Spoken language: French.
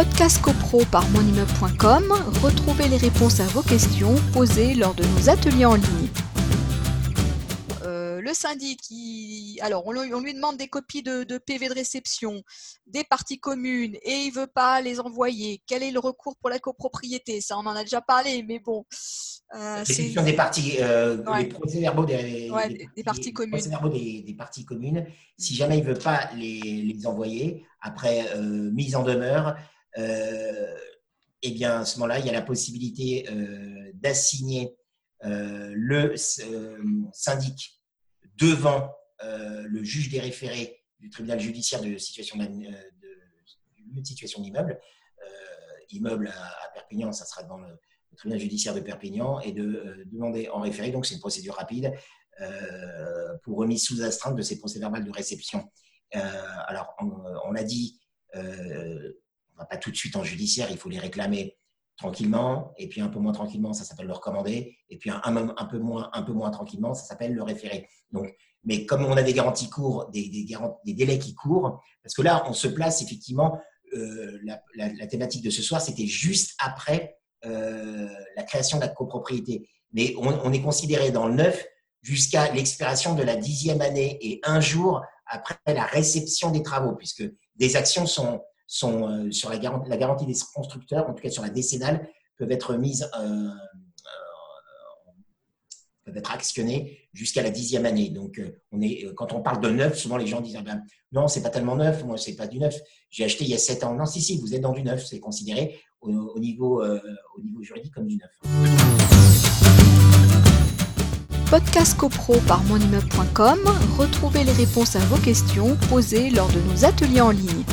Podcast CoPro par monimmeuble.com, retrouvez les réponses à vos questions posées lors de nos ateliers en ligne. Euh, le syndic, alors on lui, demande des copies de, PV de réception, des parties communes, et il veut pas les envoyer. Quel est le recours pour la copropriété? Ça, on en a déjà parlé, mais bon. Euh, c'est des parties, euh, les procès-verbaux des, parties communes. des, parties communes. Si jamais il veut pas les, envoyer, après mise en demeure, euh, eh bien, à ce moment-là, il y a la possibilité euh, d'assigner euh, le syndic devant le juge des référés du tribunal judiciaire de situation d'immeuble. immeuble à, Perpignan, ça sera devant le, tribunal judiciaire de Perpignan et de demander en référé. Donc, c'est une procédure rapide pour remise sous astreinte de ces procès-verbales de réception. alors, on, on a dit pas tout de suite en judiciaire, il faut les réclamer tranquillement, et puis un peu moins tranquillement, ça s'appelle le recommander, et puis un, peu moins, un peu moins tranquillement, ça s'appelle le référé. Donc, mais comme on a des garanties courtes, des, délais qui courent, parce que là, on se place effectivement, euh, la, thématique de ce soir, c'était juste après euh, la création de la copropriété. Mais on, on est considéré dans le neuf jusqu'à l'expiration de la dixième année et un jour après la réception des travaux, puisque des actions sont, sont euh, sur la garantie, des constructeurs, en tout cas sur la décennale, peuvent être mises, euh, euh, peuvent être actionnées jusqu'à la dixième année. Donc, on est, quand on parle de neuf, souvent les gens disent ah ben, non, c'est pas tellement neuf, moi c'est pas du neuf. J'ai acheté il y a sept ans. Non, si si, vous êtes dans du neuf, c'est considéré au, niveau, au niveau juridique comme du neuf. Podcast CoPro par monimmeuble.com, retrouvez les réponses à vos questions posées lors de nos ateliers en ligne.